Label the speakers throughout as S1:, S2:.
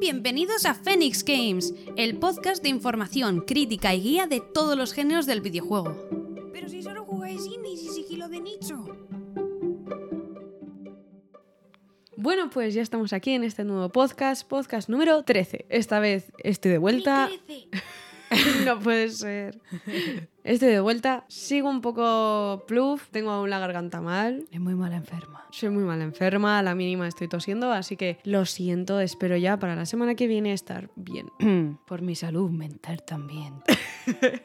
S1: Bienvenidos a Phoenix Games, el podcast de información, crítica y guía de todos los géneros del videojuego.
S2: Pero si solo jugáis indies y sigilo de nicho.
S3: Bueno, pues ya estamos aquí en este nuevo podcast, podcast número 13. Esta vez estoy de vuelta.
S2: Crece.
S3: no puede ser. Estoy de vuelta. Sigo un poco pluf, tengo aún la garganta mal.
S2: Es muy mala enferma.
S3: Soy muy mal enferma, a la mínima estoy tosiendo, así que lo siento, espero ya para la semana que viene estar bien.
S2: Por mi salud mental también.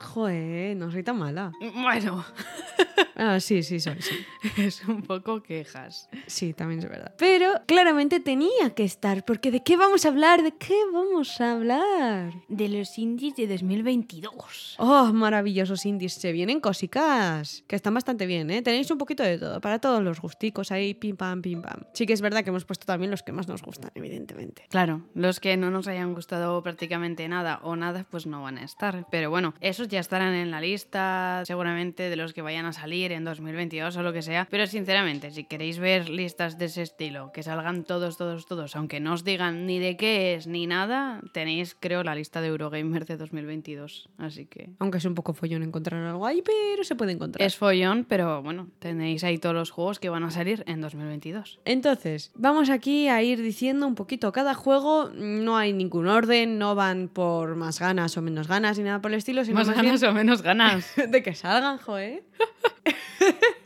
S3: Joder, no soy tan mala.
S2: bueno,
S3: Ah, sí, sí, soy, sí.
S2: es un poco quejas.
S3: Sí, también es verdad. Pero claramente tenía que estar, porque ¿de qué vamos a hablar? ¿De qué vamos a hablar?
S2: De los indies de 2022.
S3: Oh, maravillosos indies. Se vienen cosicas que están bastante bien, ¿eh? Tenéis un poquito de todo, para todos los gusticos ahí, pim pam, pim pam. Sí que es verdad que hemos puesto también los que más nos gustan, evidentemente.
S2: Claro, los que no nos hayan gustado prácticamente nada o nada, pues no van a estar. Pero bueno, esos ya estarán en la lista, seguramente de los que vayan a salir en 2022 o lo que sea. Pero sinceramente, si queréis ver listas de ese estilo, que salgan todos, todos, todos, aunque no os digan ni de qué es ni nada, tenéis, creo, la lista de Eurogamer de 2022. Así que
S3: Aunque es un poco follón encontrar algo ahí, pero se puede encontrar.
S2: es follón, pero bueno, tenéis ahí todos los juegos que van a salir en 2022.
S3: Entonces, vamos aquí a ir diciendo un poquito cada juego. No hay ningún orden, no van por más ganas o menos ganas ni nada por el estilo, sino
S2: Más
S3: más
S2: ganas o menos ganas.
S3: de que salgan, joder.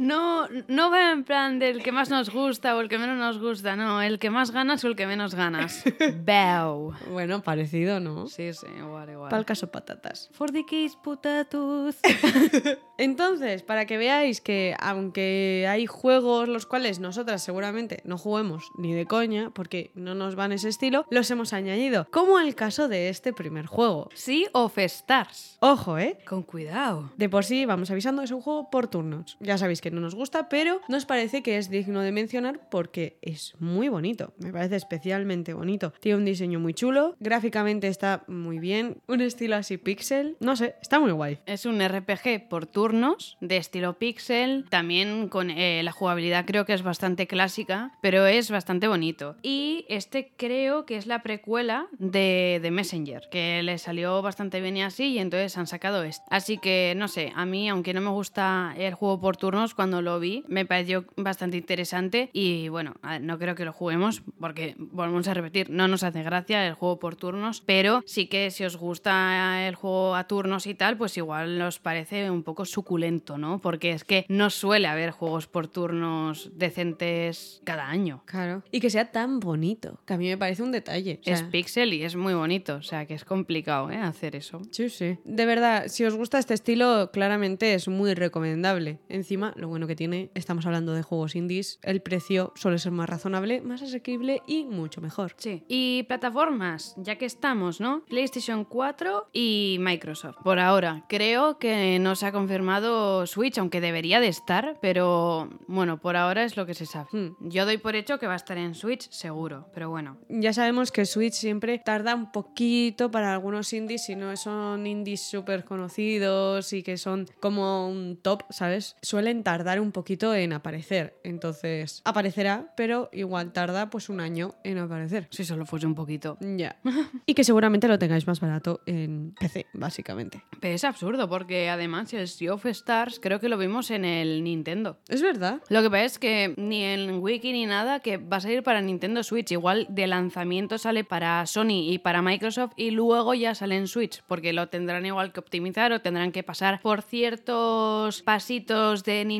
S2: No, no va en plan del que más nos gusta o el que menos nos gusta, no, el que más ganas o el que menos ganas. Bow.
S3: Bueno, parecido, ¿no?
S2: Sí, sí, igual, igual.
S3: Para el caso patatas.
S2: For the case potatoes.
S3: Entonces, para que veáis que aunque hay juegos los cuales nosotras seguramente no juguemos ni de coña, porque no nos van ese estilo, los hemos añadido, como el caso de este primer juego.
S2: Sí of Stars.
S3: Ojo, ¿eh?
S2: Con cuidado.
S3: De por sí, vamos avisando, es un juego por turnos. Ya sabéis que no nos gusta, pero nos parece que es digno de mencionar porque es muy bonito. Me parece especialmente bonito. Tiene un diseño muy chulo, gráficamente está muy bien, un estilo así pixel. No sé, está muy guay.
S2: Es un RPG por turnos, de estilo pixel, también con eh, la jugabilidad creo que es bastante clásica, pero es bastante bonito. Y este creo que es la precuela de, de Messenger, que le salió bastante bien y así, y entonces han sacado este. Así que, no sé, a mí, aunque no me gusta el juego por turnos, cuando lo vi me pareció bastante interesante y bueno, no creo que lo juguemos porque, volvemos a repetir, no nos hace gracia el juego por turnos, pero sí que si os gusta el juego a turnos y tal, pues igual os parece un poco suculento, ¿no? Porque es que no suele haber juegos por turnos decentes cada año.
S3: Claro. Y que sea tan bonito, que a mí me parece un detalle. o sea,
S2: Es pixel y es muy bonito, o sea que es complicado ¿eh? hacer eso.
S3: Sí, sí. De verdad, si os gusta este estilo, claramente es muy recomendable. Encima, lo bueno que tiene, estamos hablando de juegos indies, el precio suele ser más razonable, más asequible y mucho mejor.
S2: Sí. Y plataformas, ya que estamos, ¿no? PlayStation 4 y Microsoft. Por ahora, creo que no se ha confirmado Switch, aunque debería de estar, pero bueno, por ahora es lo que se sabe.
S3: Hmm.
S2: Yo doy por hecho que va a estar en Switch, seguro, pero bueno.
S3: Ya sabemos que Switch siempre tarda un poquito para algunos indies, si no son indies súper conocidos y que son como un top, ¿sabes? Suelen tardar un poquito en aparecer. Entonces, aparecerá, pero igual tarda pues un año en aparecer.
S2: Si solo fuese un poquito.
S3: Ya. y que seguramente lo tengáis más barato en PC, básicamente.
S2: Pero es absurdo, porque además el Sea of Stars creo que lo vimos en el Nintendo.
S3: Es verdad.
S2: Lo que pasa es que ni en Wiki ni nada que va a salir para Nintendo Switch. Igual de lanzamiento sale para Sony y para Microsoft y luego ya sale en Switch, porque lo tendrán igual que optimizar o tendrán que pasar por ciertos pasitos de Nintendo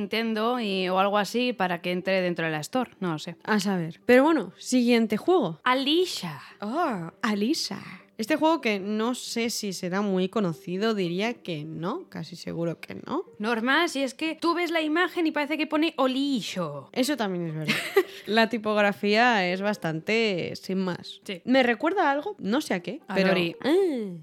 S2: y, o algo así para que entre dentro de la Store. No lo sé.
S3: A saber. Pero bueno, siguiente juego.
S2: Alicia.
S3: Oh, Alisa. Este juego que no sé si será muy conocido, diría que no, casi seguro que no.
S2: Normal, si es que tú ves la imagen y parece que pone Olisho.
S3: Eso también es verdad. La tipografía es bastante sin más.
S2: Sí.
S3: ¿Me recuerda a algo? No sé a qué.
S2: A
S3: pero... Ah,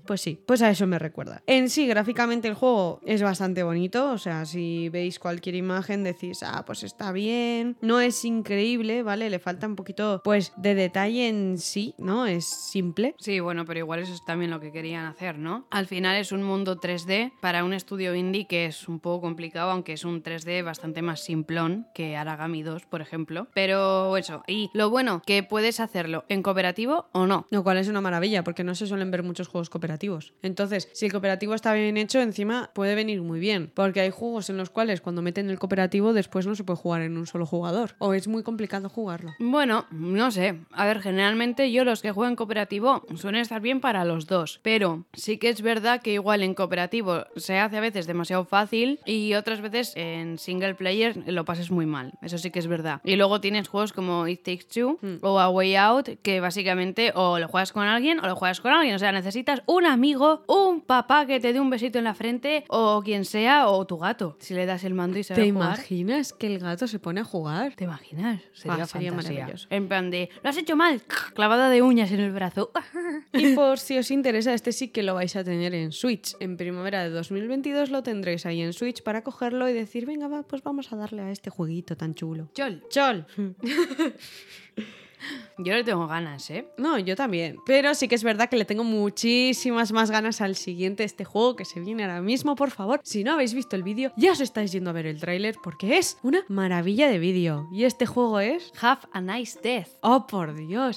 S3: pues sí, pues a eso me recuerda. En sí, gráficamente el juego es bastante bonito. O sea, si veis cualquier imagen decís, ah, pues está bien. No es increíble, ¿vale? Le falta un poquito, pues, de detalle en sí, ¿no? Es simple.
S2: Sí, bueno, pero igual eso es también lo que querían hacer, ¿no? Al final es un mundo 3D para un estudio indie que es un poco complicado, aunque es un 3D bastante más simplón que Aragami 2, por ejemplo. Pero eso, y lo bueno, que puedes hacerlo en cooperativo o no.
S3: Lo cual es una maravilla, porque no se suelen ver muchos juegos cooperativos. Entonces, si el cooperativo está bien hecho, encima puede venir muy bien. Porque hay juegos en los cuales cuando meten el cooperativo después no se puede jugar en un solo jugador. O es muy complicado jugarlo.
S2: Bueno, no sé. A ver, generalmente yo los que juego en cooperativo suelen estar bien para los dos. Pero sí que es verdad que igual en cooperativo se hace a veces demasiado fácil y otras veces en single player lo pases muy mal. Eso sí que es verdad. Y luego tienes juegos como It Takes Two o A Way Out que básicamente o lo juegas con alguien o lo juegas con alguien. O sea, necesitas un amigo, un papá que te dé un besito en la frente o quien sea o tu gato. Si le das el mando y sabe
S3: ¿Te
S2: jugar.
S3: imaginas que el gato se pone a jugar?
S2: ¿Te imaginas? Sería,
S3: Ah, sería maravilloso.
S2: En plan de, lo has hecho mal, clavada de uñas en el brazo.
S3: Por si os interesa, este sí que lo vais a tener en Switch. En primavera de 2022 lo tendréis ahí en Switch para cogerlo y decir, venga, va, pues vamos a darle a este jueguito tan chulo.
S2: Chol.
S3: Chol.
S2: Yo le tengo ganas, ¿eh?
S3: No, yo también. Pero sí que es verdad que le tengo muchísimas más ganas al siguiente, este juego que se viene ahora mismo. Por favor, si no habéis visto el vídeo, ya os estáis yendo a ver el tráiler porque es una maravilla de vídeo. Y este juego es...
S2: Have a nice death.
S3: ¡Oh, por Dios!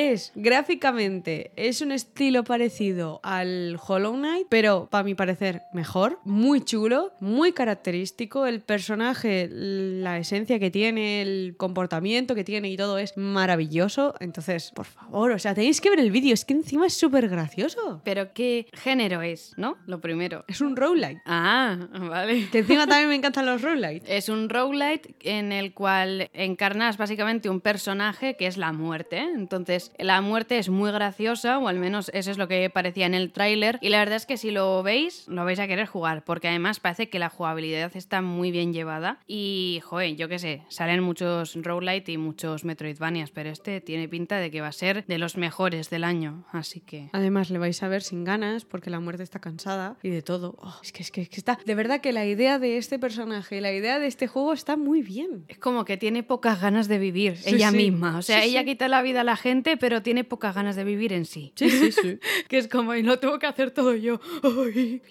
S3: Es gráficamente, es un estilo parecido al Hollow Knight, pero para mi parecer mejor, muy chulo, muy característico. El personaje, la esencia que tiene, el comportamiento que tiene y todo es maravilloso. Entonces, por favor, o sea, tenéis que ver el vídeo, es que encima es súper gracioso.
S2: Pero qué género es, ¿no? Lo primero.
S3: Es un roguelite.
S2: Ah, vale.
S3: Que encima también me encantan los roguelites.
S2: Es un roguelite en el cual encarnas básicamente un personaje que es la muerte. Entonces, la muerte es muy graciosa, o al menos eso es lo que parecía en el tráiler. Y la verdad es que si lo veis, lo vais a querer jugar, porque además parece que la jugabilidad está muy bien llevada. Y, joder, yo qué sé, salen muchos roguelite y muchos Metroidvanias, pero este tiene pinta de que va a ser de los mejores del año. Así que.
S3: Además, le vais a ver sin ganas porque la muerte está cansada y de todo. Oh, es, que, es, que, es que está. De verdad que la idea de este personaje, la idea de este juego está muy bien.
S2: Es como que tiene pocas ganas de vivir
S3: Sí,
S2: ella
S3: sí.
S2: misma. O sea,
S3: Sí,
S2: ella quita la vida a la gente, pero tiene pocas ganas de vivir en sí.
S3: Sí, sí, sí.
S2: que es como, y lo tengo que hacer todo yo. Ay,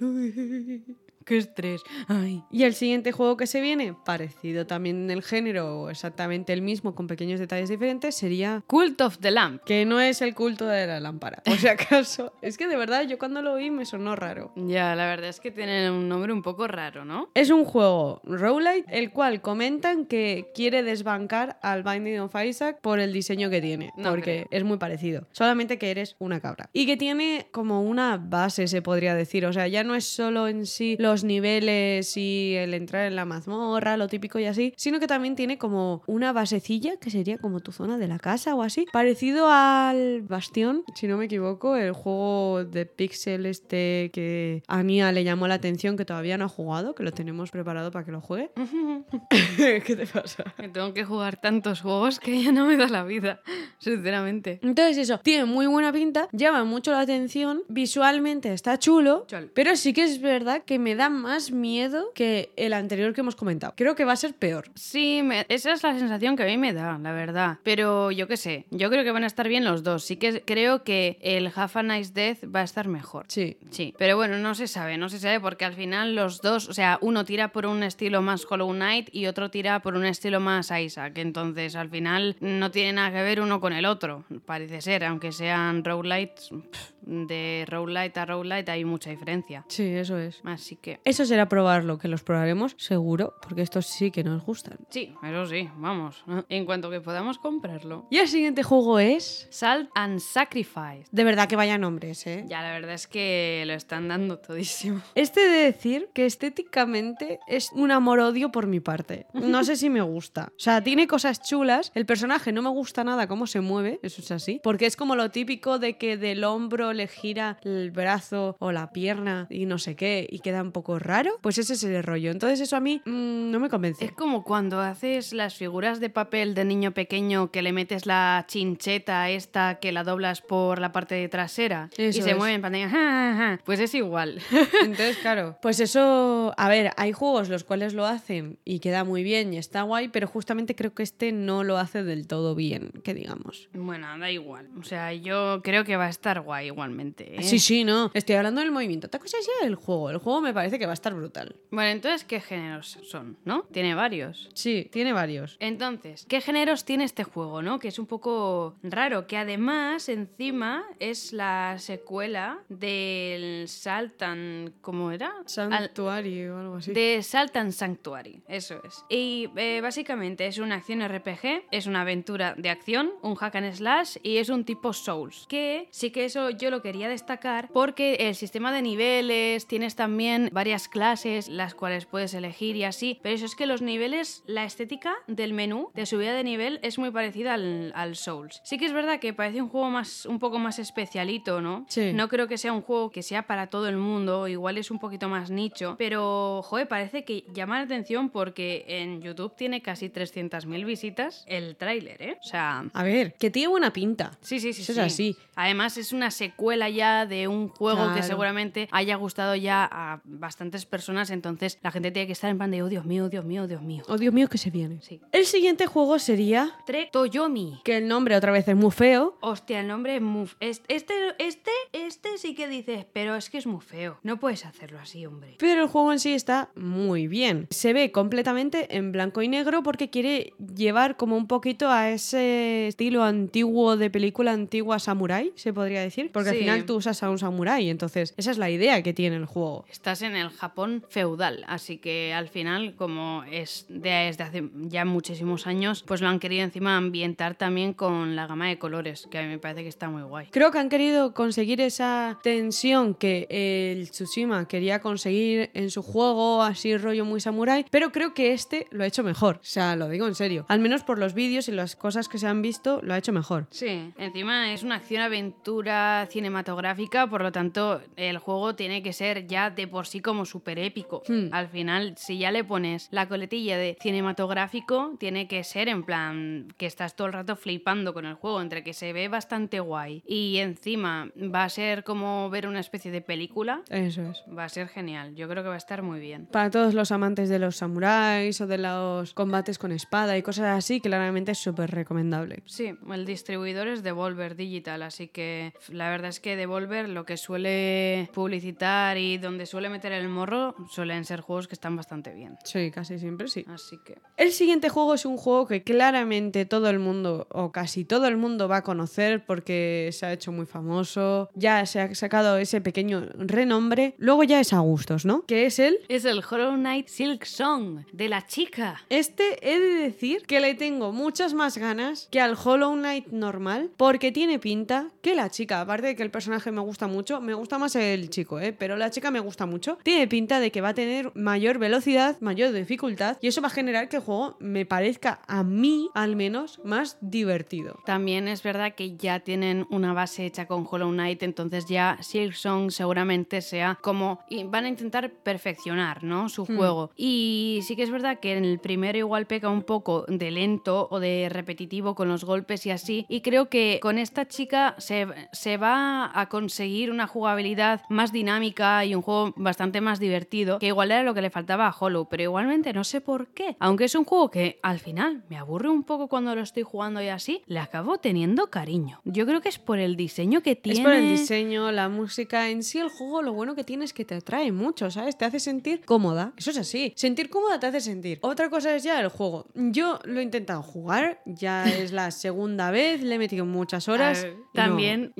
S2: ay, qué estrés. Ay.
S3: Y el siguiente juego que se viene, parecido también en el género, o exactamente el mismo, con pequeños detalles diferentes, sería
S2: Cult of the Lamp.
S3: que no es el culto de la lámpara. Por si acaso. es que de verdad yo cuando lo oí me sonó raro.
S2: Ya, la verdad es que tiene un nombre un poco raro, ¿no?
S3: Es un juego roguelite, el cual comentan que quiere desbancar al Binding of Isaac por el diseño que tiene,
S2: No
S3: porque es muy parecido. Solamente que eres una cabra. Y que tiene como una base, se podría decir. O sea, ya no es solo en sí los niveles y el entrar en la mazmorra, lo típico y así, sino que también tiene como una basecilla que sería como tu zona de la casa o así, parecido al Bastión, si no me equivoco, el juego de pixel este que a Nia le llamó la atención que todavía no ha jugado, que lo tenemos preparado para que lo juegue. ¿Qué te pasa?
S2: Que tengo que jugar tantos juegos que ya no me da la vida, sinceramente.
S3: Entonces eso, tiene muy buena pinta, llama mucho la atención, visualmente está chulo,
S2: Chol.
S3: pero sí que es verdad que me da más miedo que el anterior que hemos comentado. Creo que va a ser peor.
S2: Sí, me- esa es la sensación que a mí me da, la verdad. Pero yo qué sé, yo creo que van a estar bien los dos. Sí que creo que el Half a Nice Death va a estar mejor.
S3: Sí.
S2: Sí, pero bueno, no se sabe, no se sabe porque al final los dos, o sea, uno tira por un estilo más Hollow Knight y otro tira por un estilo más Isaac. Entonces, al final no tiene nada que ver uno con el otro, parece ser, aunque sean roguelites, pff, de roguelite a roguelite hay mucha diferencia.
S3: Sí, eso es.
S2: Así que,
S3: Eso será probarlo, que los probaremos seguro, porque estos sí que nos gustan.
S2: sí, eso sí, vamos, en cuanto que podamos comprarlo.
S3: Y el siguiente juego es...
S2: Salt and Sacrifice.
S3: De verdad que vaya nombres, ¿eh?
S2: Ya, la verdad es que lo están dando todísimo.
S3: Este de decir que estéticamente es un amor-odio por mi parte. No sé si me gusta. O sea, tiene cosas chulas. El personaje no me gusta nada cómo se mueve, eso es así. Porque es como lo típico de que del hombro le gira el brazo o la pierna y no sé qué y queda un poco raro, pues ese es el rollo. Entonces eso a mí mm, no me convence.
S2: Es como cuando haces las figuras de papel de niño pequeño que le metes la chincheta esta que la doblas por la parte trasera y se
S3: es.
S2: mueve en pantalla. ja, ja, ja. Pues es igual.
S3: Entonces, claro, pues eso, a ver, hay juegos los cuales lo hacen y queda muy bien y está guay, pero justamente creo que este no lo hace del todo bien, que digamos.
S2: bueno, da igual. O sea, yo creo que va a estar guay igualmente. ¿eh?
S3: Sí, sí, no. Estoy hablando del movimiento. Otra cosa es ya el juego. El juego me parece que va a estar brutal.
S2: Bueno, entonces, ¿qué géneros son? ¿No? Tiene varios.
S3: Sí, tiene varios.
S2: Entonces, ¿qué géneros tiene este juego, no? Que es un poco raro, que además encima es la secuela del Saltan, ¿cómo era?
S3: Santuario o algo así.
S2: de Saltan Sanctuary, eso es. Y eh, básicamente es una acción RPG, es una aventura de acción, un hack and slash y es un tipo Souls. Que sí que eso yo lo quería destacar porque el sistema de niveles, tienes también varias clases las cuales puedes elegir y así. Pero eso es que los niveles, la estética del menú de subida de nivel es muy parecida al, al Souls. Sí que es verdad que parece un juego más, un poco más especialito, ¿no?
S3: Sí.
S2: No creo que sea un juego que sea para todo el mundo, igual es un poquito más nicho, pero joder, parece que llama la atención porque en YouTube tiene casi 300.000 visitas el tráiler, ¿eh? O sea,
S3: A ver, que tiene buena pinta.
S2: sí, sí, sí.
S3: Eso es
S2: sí.
S3: así.
S2: Además es una secuela ya de un juego que seguramente haya gustado ya a bastantes personas, entonces la gente tiene que estar en plan de, oh Dios mío, Dios mío, Dios mío.
S3: Oh, Dios mío, que se viene.
S2: Sí.
S3: El siguiente juego sería
S2: Trek Toyomi.
S3: que el nombre otra vez es muy feo.
S2: Hostia, el nombre es muy... Este, este, este, este sí que dices, pero es que es muy feo. No puedes hacerlo así, hombre.
S3: Pero el juego en sí está muy bien. Se ve completamente en blanco y negro porque quiere llevar como un poquito a ese estilo antiguo de película antigua samurai, se podría decir. Porque al
S2: Sí.
S3: final tú usas a un samurai. Entonces, esa es la idea que tiene el juego.
S2: Estás en el Japón feudal, así que al final, como es de- desde hace ya muchísimos años, pues lo han querido encima ambientar también con la gama de colores, que a mí me parece que está muy guay.
S3: Creo que han querido conseguir esa tensión que el Tsushima quería conseguir en su juego, así rollo muy samurai, pero creo que este lo ha hecho mejor. O sea, lo digo en serio. Al menos por los vídeos y las cosas que se han visto, lo ha hecho mejor.
S2: Sí, encima es una acción-aventura cinematográfica, por lo tanto el juego tiene que ser ya de por sí como súper épico.
S3: Hmm.
S2: Al final, si ya le pones la coletilla de cinematográfico, tiene que ser en plan que estás todo el rato flipando con el juego, entre que se ve bastante guay y encima va a ser como ver una especie de película.
S3: Eso es.
S2: Va a ser genial, yo creo que va a estar muy bien.
S3: Para todos los amantes de los samuráis o de los combates con espada y cosas así, claramente es súper recomendable.
S2: Sí, el distribuidor es Devolver Digital, así que la verdad es que Devolver lo que suele publicitar y donde suele meter el morro suelen ser juegos que están bastante bien.
S3: Sí, casi siempre sí.
S2: Así que
S3: El siguiente juego es un juego que claramente todo el mundo, o casi todo el mundo, va a conocer porque se ha hecho muy famoso, ya se ha sacado ese pequeño renombre, luego ya es a gustos, ¿no? Que es el...
S2: es el Hollow Knight Silk Song de la chica.
S3: Este he de decir que le tengo muchas más ganas que al Hollow Knight normal, porque tiene pinta que la chica, aparte de que el personaje me gusta mucho, me gusta más el chico, ¿eh? pero la chica me gusta mucho, tiene pinta de que va a tener mayor velocidad, mayor dificultad, y eso va a generar que el juego me parezca a mí, al menos, más divertido.
S2: También es verdad que ya tienen una base hecha con Hollow Knight, entonces ya Silk Song seguramente sea como... y van a intentar perfeccionar, ¿no? Su juego. Y sí que es verdad que en el primero igual peca un poco de lento o de repetitivo con los golpes y así. Y creo que con esta chica se, se va a conseguir una jugabilidad más dinámica y un juego bastante más divertido, que igual era lo que le faltaba a Hollow, pero igualmente no sé por qué. Aunque es un juego que al final me aburre un poco cuando lo estoy jugando y así, le acabo teniendo cariño. Yo creo que es por el diseño que tiene.
S3: Es por el diseño, la música, en sí el juego lo bueno que tiene es que te atrae mucho, ¿sabes? Te hace sentir cómoda. Eso es así. Sentir cómoda te hace sentir. Otra cosa es ya el juego. Yo lo he intentado jugar, ya es la segunda vez, le he metido muchas horas.
S2: Ver,
S3: no-
S2: También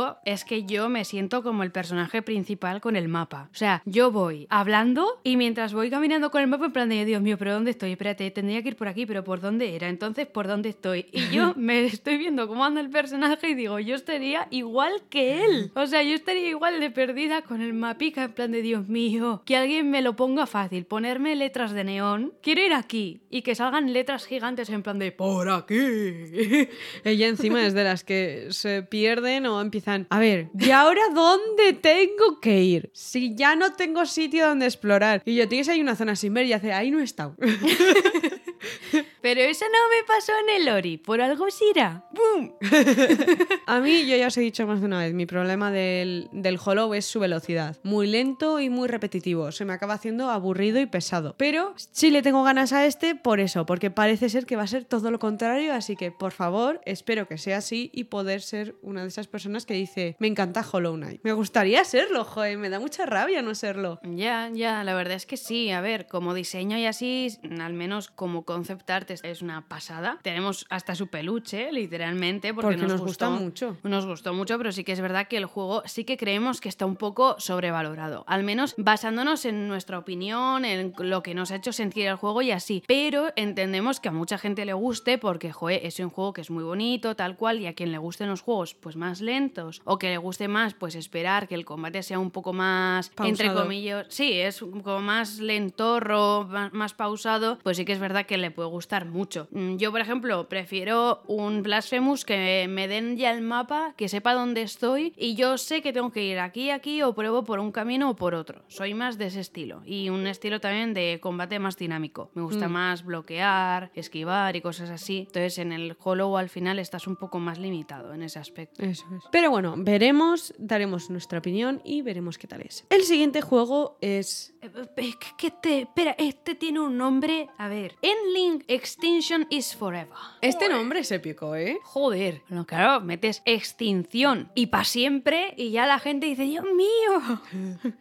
S2: yo, es que yo me siento como el personaje principal con el mapa. O sea, yo voy hablando y mientras voy caminando con el mapa en plan de, Dios mío, pero ¿dónde estoy? Espérate, tendría que ir por aquí, pero ¿por dónde era? Entonces, ¿por dónde estoy? Y yo me estoy viendo cómo anda el personaje y digo, yo estaría igual que él. O sea, yo estaría igual de perdida con el mapica en plan de, Dios mío, que alguien me lo ponga fácil, ponerme letras de neón, quiero ir aquí y que salgan letras gigantes en plan de, por aquí.
S3: Ella encima es de las que se pierden o empiezan a ver, ¿y ahora dónde tengo que ir? Si ya no tengo sitio donde explorar. Y yo, tienes ahí una zona sin ver y hace, ahí no he estado.
S2: Pero eso no me pasó en el Ori, por algo será. ¡Bum!
S3: A mí, yo ya os he dicho más de una vez, mi problema del, del Hollow es su velocidad. Muy lento y muy repetitivo. Se me acaba haciendo aburrido y pesado. Pero sí le tengo ganas a este por eso, porque parece ser que va a ser todo lo contrario. Así que, por favor, espero que sea así y poder ser una de esas personas que dice, me encanta Hollow Knight. Me gustaría serlo, joder, me da mucha rabia no serlo.
S2: Ya, ya, la verdad es que sí. A ver, como diseño y así, al menos como concept art es- una pasada. Tenemos hasta su peluche, literalmente, porque,
S3: Porque nos
S2: gustó
S3: mucho.
S2: Nos gustó mucho, pero sí que es verdad que el juego sí que creemos que está un poco sobrevalorado. Al menos basándonos en nuestra opinión, en lo que nos ha hecho sentir el juego y así. Pero entendemos que a mucha gente le guste porque, joder, es un juego que es muy bonito, tal cual, y a quien le gusten los juegos pues más lentos o que le guste más pues esperar que el combate sea un poco más, entre
S3: Pausado.
S2: comillas, sí, es como más lentorro, más, más pausado, pues sí que es verdad que le puede gustar mucho. Mm, Yo, por ejemplo, prefiero un Blasphemous que me den ya el mapa, que sepa dónde estoy y yo sé que tengo que ir aquí, aquí o pruebo por un camino o por otro. Soy más de ese estilo y un estilo también de combate más dinámico. Me gusta
S3: Mm.
S2: más bloquear, esquivar y cosas así. Entonces en el Hollow al final estás un poco más limitado en ese aspecto.
S3: Eso es. Pero bueno, veremos, daremos nuestra opinión y veremos qué tal es. El siguiente juego es...
S2: Eh, eh, que- te- espera, este tiene un nombre. A ver. Endling Extinction is Forever.
S3: Este nombre es épico, ¿eh?
S2: Joder. Bueno, claro, metes extinción y para siempre y ya la gente dice, Dios mío.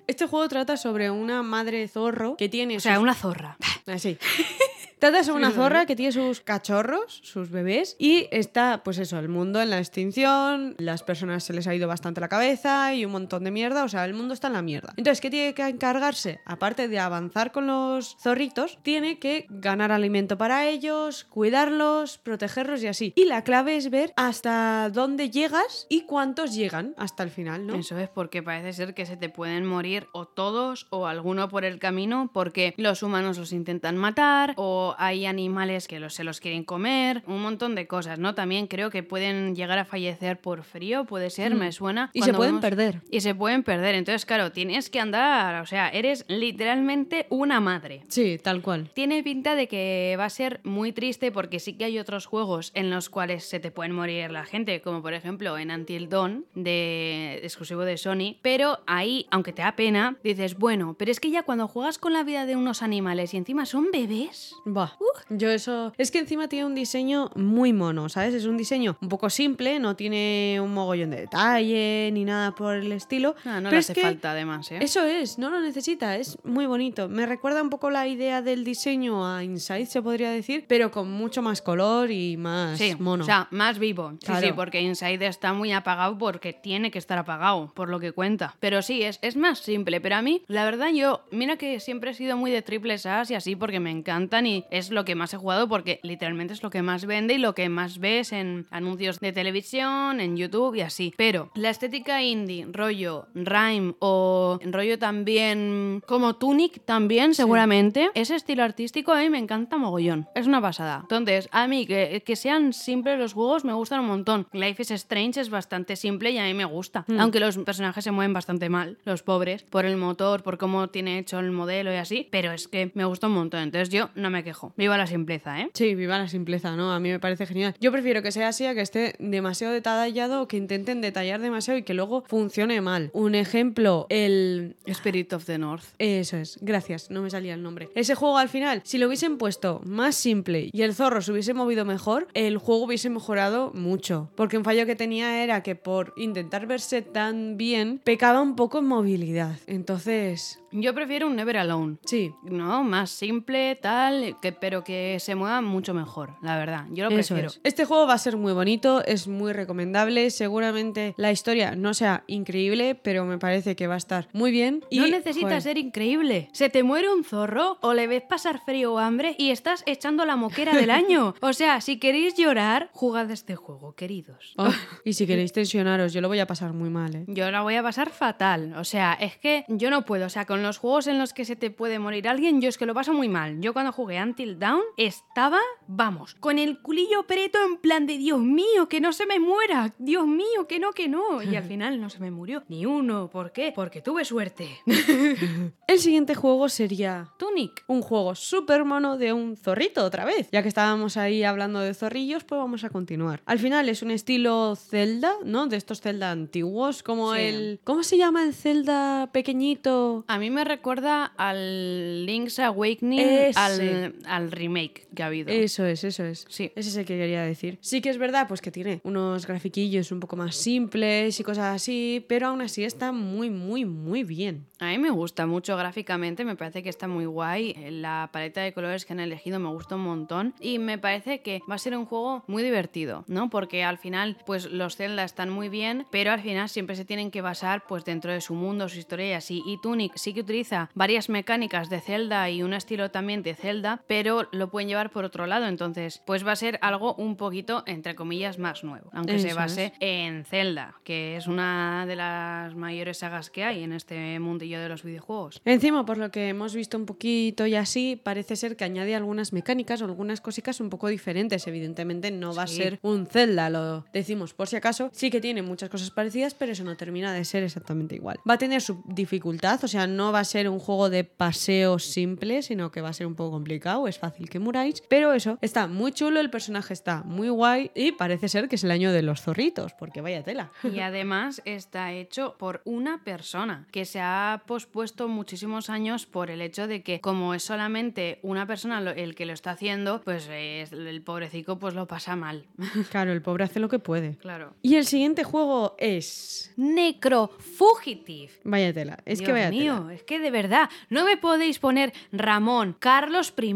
S3: Este juego trata sobre una madre zorro que tiene...
S2: O sea,
S3: sus-
S2: una zorra.
S3: Así. Trata sobre una zorra que tiene sus cachorros, sus bebés, y está, pues eso, el mundo en la extinción, las personas se les ha ido bastante la cabeza y un montón de mierda, o sea, el mundo está en la mierda. Entonces, ¿qué tiene que encargarse? Aparte de avanzar con los zorritos, tiene que ganar alimento para ellos, cuidarlos, protegerlos y así. Y la clave es ver hasta dónde llegas y cuántos llegan hasta el final, ¿no?
S2: Eso es porque parece ser que se te pueden morir o todos o alguno por el camino porque los humanos los intentan matar o hay animales que los, se los quieren comer, un montón de cosas, ¿no? También creo que pueden llegar a fallecer por frío, puede ser, me suena.
S3: Mm. Y se pueden
S2: vemos-
S3: perder.
S2: Y se pueden perder, entonces claro, tienes que andar, o sea, eres literalmente una madre.
S3: Sí, tal cual.
S2: Tiene pinta de que va a ser muy triste porque sí que hay otros juegos en los cuales se te pueden morir la gente, como por ejemplo en Until Dawn, de exclusivo de Sony, pero ahí, aunque te da pena, dices, bueno, pero es que ya cuando juegas con la vida de unos animales y encima son bebés,
S3: Buah. Yo eso. Es que encima tiene un diseño muy mono, ¿sabes? Es un diseño un poco simple, no tiene un mogollón de detalle ni nada por el estilo.
S2: Ah, no
S3: pero
S2: le
S3: es
S2: hace
S3: que
S2: falta además, ¿eh?
S3: Eso es, no lo necesita, es muy bonito. Me recuerda un poco la idea del diseño a Inside, se podría decir, pero con mucho más color y más
S2: Sí,
S3: mono.
S2: o sea, más vivo. Sí, sí, porque Inside está muy apagado porque tiene que estar apagado, por lo que cuenta. Pero sí, es, es más simple. Pero a mí, la verdad, yo, mira que siempre he sido muy de triples A's y así porque me encantan y es lo que más he jugado porque literalmente es lo que más vende y lo que más ves en anuncios de televisión, en YouTube y así. Pero la estética indie, rollo Rhyme o rollo también como Tunic también, seguramente, ese estilo artístico a mí me encanta mogollón. Es una pasada. Entonces, a mí que, que sean simples los juegos me gustan un montón. Life is Strange es bastante simple y a mí me gusta. Aunque los personajes se mueven bastante mal, los pobres, por el motor, por cómo tiene hecho el modelo y así. Pero es que me gusta un montón. Entonces yo no me quejo. Viva la simpleza, ¿eh?
S3: Sí, viva la simpleza, ¿no? A mí me parece genial. Yo prefiero que sea así a que esté demasiado detallado o que intenten detallar demasiado y que luego funcione mal. Un ejemplo, el
S2: Spirit of the North.
S3: Eso es, gracias, no me salía el nombre. Ese juego al final, si lo hubiesen puesto más simple y el zorro se hubiese movido mejor, el juego hubiese mejorado mucho. Porque un fallo que tenía era que por intentar verse tan bien, pecaba un poco en movilidad. Entonces,
S2: Yo prefiero un Never Alone.
S3: sí.
S2: No, más simple, tal, que, pero que se mueva mucho mejor, la verdad. Yo lo
S3: Eso
S2: prefiero.
S3: es. Este juego va a ser muy bonito, es muy recomendable. Seguramente la historia no sea increíble, pero me parece que va a estar muy bien. Y,
S2: no necesitas
S3: joder,
S2: ser increíble. Se te muere un zorro o le ves pasar frío o hambre y estás echando la moquera del año. O sea, si queréis llorar, jugad este juego, queridos.
S3: oh, y si queréis tensionaros, yo lo voy a pasar muy mal, ¿eh?
S2: Yo la voy a pasar fatal. O sea, es que yo no puedo. O sea, con los juegos en los que se te puede morir alguien, yo es que lo paso muy mal. Yo cuando jugué Until Until Dawn estaba, vamos, con el culillo preto en plan de Dios mío, que no se me muera, Dios mío, que no, que no. Y al final no se me murió ni uno. ¿Por qué? Porque tuve suerte.
S3: El siguiente juego sería
S2: Tunic.
S3: un juego súper mono de un zorrito otra vez. Ya que estábamos ahí hablando de zorrillos, pues vamos a continuar. Al final es un estilo Zelda, ¿no? De estos Zelda antiguos, como
S2: Sí.
S3: el... ¿Cómo se llama el Zelda pequeñito?
S2: A mí me recuerda al Link's Awakening,
S3: Ese.
S2: al, al remake que ha habido.
S3: Eso es, eso es.
S2: Sí.
S3: Ese es el que quería decir. Sí que es verdad, pues que tiene unos grafiquillos un poco más simples y cosas así, pero aún así está muy, muy, muy bien.
S2: A mí me gusta mucho gráficamente, me parece que está muy guay. La paleta de colores que han elegido me gusta un montón y me parece que va a ser un juego muy divertido, ¿no? Porque al final, pues los Zelda están muy bien, pero al final siempre se tienen que basar pues dentro de su mundo, su historia y así. Y Tunic sí que utiliza varias mecánicas de Zelda y un estilo también de Zelda, pero lo pueden llevar por otro lado, entonces pues va a ser algo un poquito, entre comillas, más nuevo, aunque se base
S3: es.
S2: en Zelda, que es una de las mayores sagas que hay en este mundillo de los videojuegos.
S3: Encima, por lo que hemos visto un poquito y así, parece ser que añade algunas mecánicas o algunas cositas un poco diferentes. Evidentemente no va a ser un Zelda, lo decimos por si acaso. Sí que tiene muchas cosas parecidas, pero eso no termina de ser exactamente igual. Va a tener su dificultad, o sea, no va a ser un juego de paseo simple, sino que va a ser un poco complicado, es fácil que muráis. Pero eso, está muy chulo, el personaje está muy guay y parece ser que es el año de los zorritos, porque vaya tela.
S2: Y además está hecho por una persona que se ha pospuesto muchísimos años por el hecho de que como es solamente una persona el que lo está haciendo, pues es- el pobrecico pues lo pasa mal.
S3: Claro, el pobre hace lo que puede.
S2: claro.
S3: Y el siguiente juego es...
S2: Necrofugitive.
S3: Vaya tela, es que vaya
S2: mío,
S3: tela.
S2: es que de verdad, no me podéis poner Ramón, Carlos I,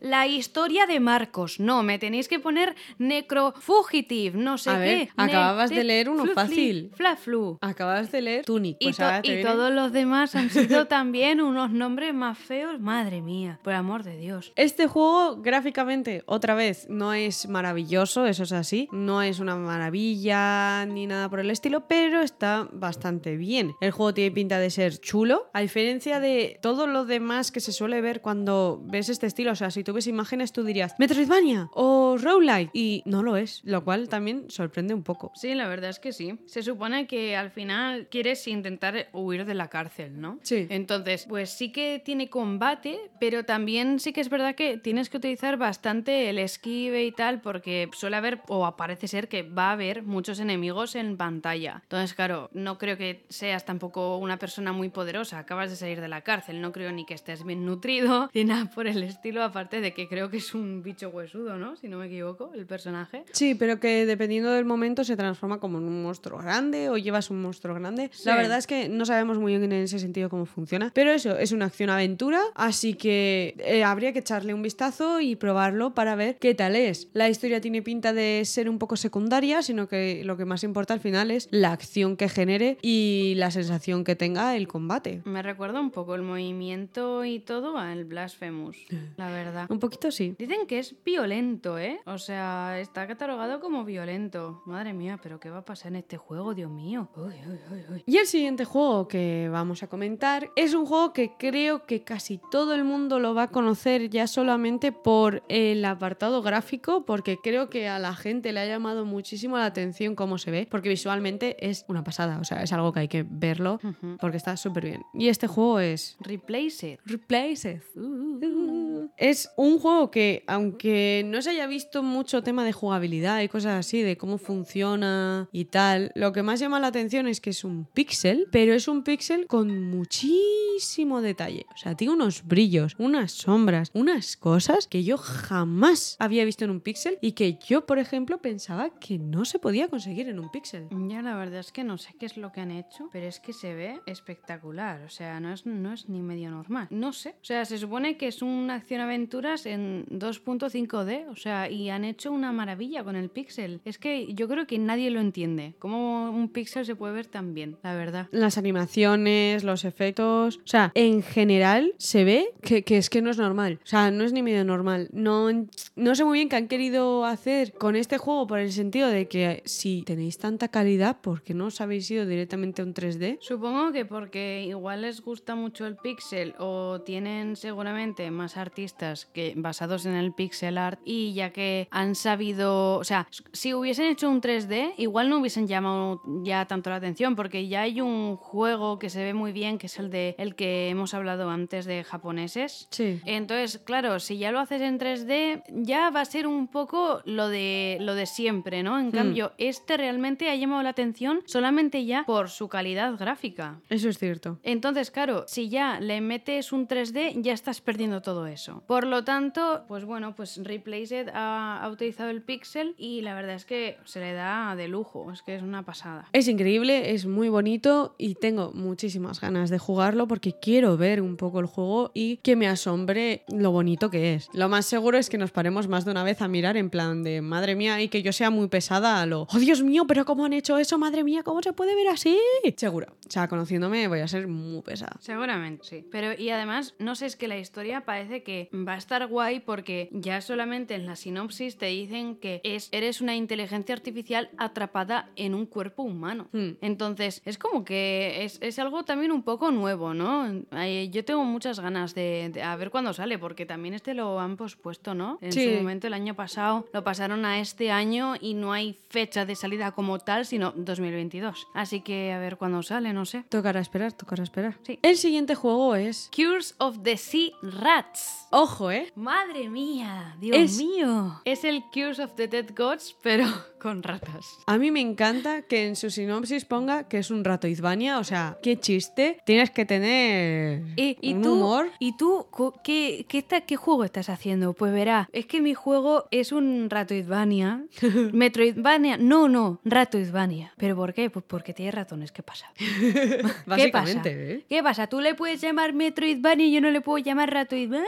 S2: la historia de Marcos. No, me tenéis que poner Necrofugitive, no sé
S3: A ver,
S2: qué.
S3: acababas de leer uno fácil.
S2: Flaflu.
S3: Acabas de leer Tunic.
S2: Y,
S3: Pues
S2: to- y todos los demás han sido también unos nombres más feos. Madre mía, por amor de Dios.
S3: Este juego gráficamente, otra vez, no es maravilloso, eso es así. No es una maravilla ni nada por el estilo, pero está bastante bien. El juego tiene pinta de ser chulo, a diferencia de todo lo demás que se suele ver cuando ves este estilo. O sea, si tú ves imágenes, tú dirías Metroidvania o Roguelike, y no lo es, lo cual también sorprende un poco.
S2: Sí, la verdad es que sí. Se supone que al final quieres intentar huir de la cárcel, ¿no?
S3: Sí.
S2: Entonces, pues sí que tiene combate, pero también sí que es verdad que tienes que utilizar bastante el esquive y tal, porque suele haber, o parece ser que va a haber muchos enemigos en pantalla. Entonces, claro, no creo que seas tampoco una persona muy poderosa. Acabas de salir de la cárcel, no creo ni que estés bien nutrido, ni nada por el estilo, aparte de que creo que es un bicho huesudo, ¿no? Si no me equivoco, el personaje.
S3: Sí, pero que dependiendo del momento se transforma como en un monstruo grande o llevas un monstruo grande.
S2: Sí.
S3: La verdad es que no sabemos muy bien en ese sentido cómo funciona. Pero eso, es una acción-aventura, así que eh, habría que echarle un vistazo y probarlo para ver qué tal es. La historia tiene pinta de ser un poco secundaria, sino que lo que más importa al final es la acción que genere y la sensación que tenga el combate.
S2: Me recuerda un poco el movimiento y todo al Blasphemous, la verdad.
S3: Un poquito sí.
S2: Dicen que es violento, ¿eh? O sea, está catalogado como violento. Madre mía, pero ¿qué va a pasar en este juego, Dios mío? Uy, uy, uy.
S3: Y el siguiente juego que vamos a comentar es un juego que creo que casi todo el mundo lo va a conocer ya solamente por el apartado gráfico, porque creo que a la gente le ha llamado muchísimo la atención cómo se ve, porque visualmente es una pasada, o sea, es algo que hay que verlo porque está súper bien. Y este juego es
S2: Replace it.
S3: Replace It. Es un juego que, aunque no se haya visto mucho tema de jugabilidad y cosas así, de cómo funciona y tal, lo que más llama la atención es que es un píxel, pero es un píxel con muchísimo detalle. O sea, tiene unos brillos, unas sombras, unas cosas que yo jamás había visto en un píxel y que yo, por ejemplo, pensaba que no se podía conseguir en un píxel.
S2: Ya la verdad es que no sé qué es lo que han hecho, pero es que se ve espectacular. O sea, no es, no es ni medio normal. No sé. O sea, se supone que es una acción-aventuras en 2.5D. O sea, y han hecho una maravilla con el pixel. Es que yo creo que nadie lo entiende. Cómo un pixel se puede ver tan bien, la verdad.
S3: las animaciones, los efectos. O sea, en general se ve que, que es que no es normal. O sea, no es ni medio normal. No, no sé muy bien qué han querido hacer con este juego por el sentido de que si tenéis tanta calidad, ¿por qué no os habéis ido directamente a un 3D?
S2: Supongo que porque igual les gusta mucho el pixel o tienen seguramente más artistas que basados en el pixel art y ya que han sabido, o sea, si hubiesen hecho un 3D, igual no hubiesen llamado ya tanto la atención porque ya hay un juego que se ve muy bien que es el de que hemos hablado antes de japoneses.
S3: Sí.
S2: Entonces, claro, si ya lo haces en 3D, ya va a ser un poco lo de lo de siempre, ¿no? En cambio, este realmente ha llamado la atención solamente ya por su calidad gráfica.
S3: Eso es cierto.
S2: Entonces, claro, si ya le metes un 3D, ya estás perdiendo todo eso. Por lo tanto, pues bueno, pues Replaced ha, ha utilizado el pixel y la verdad es que se le da de lujo, es que es una pasada.
S3: Es increíble, es muy bonito y tengo muchísimas ganas de jugarlo porque quiero ver un poco el juego y que me asombre lo bonito que es. Lo más seguro es que nos paremos más de una vez a mirar en plan de madre mía y que yo sea muy pesada a lo oh Dios mío, pero ¿cómo han hecho eso? Madre mía, ¿cómo se puede ver así? Seguro. O sea, conociéndome voy a ser muy pesada.
S2: Seguramente, sí. Pero y además, no sé, es que la historia parece que va a estar guay porque ya solamente en la sinopsis te dicen que es, eres una inteligencia artificial atrapada en un cuerpo humano.
S3: Hmm.
S2: Entonces, es como que es, es algo también un poco nuevo, ¿no? Yo tengo muchas ganas de, de- a ver cuándo sale, porque también este lo han pospuesto, ¿no? En
S3: Sí.
S2: su momento, el año pasado, lo pasaron a este año y no hay fecha de salida como tal, sino 2022. Así que a ver cuándo sale, no sé.
S3: Tocará esperar, tocará esperar.
S2: Sí.
S3: El siguiente juego es...
S2: Cures of the Sea Rats.
S3: Ojo, ¿eh?
S2: Madre mía, Dios
S3: Es-
S2: mío. Es el Cures of the Dead Gods, pero con ratas.
S3: A mí me encanta que en su sinopsis ponga que es un rato Izvania, o sea, qué chiste. Tienes que tener
S2: ¿Y, y
S3: un
S2: tú,
S3: humor.
S2: ¿Y tú qué, qué, está- qué juego estás haciendo? Pues verá, es que mi juego es un Ratoidvania. Metroidvania. No, no, Ratoidvania. ¿Pero por qué? Pues porque tiene ratones. ¿Qué pasa? ¿Qué pasa?
S3: ¿eh?
S2: ¿Qué pasa? ¿Tú le puedes llamar Metroidvania y yo no le puedo llamar Ratoidvania?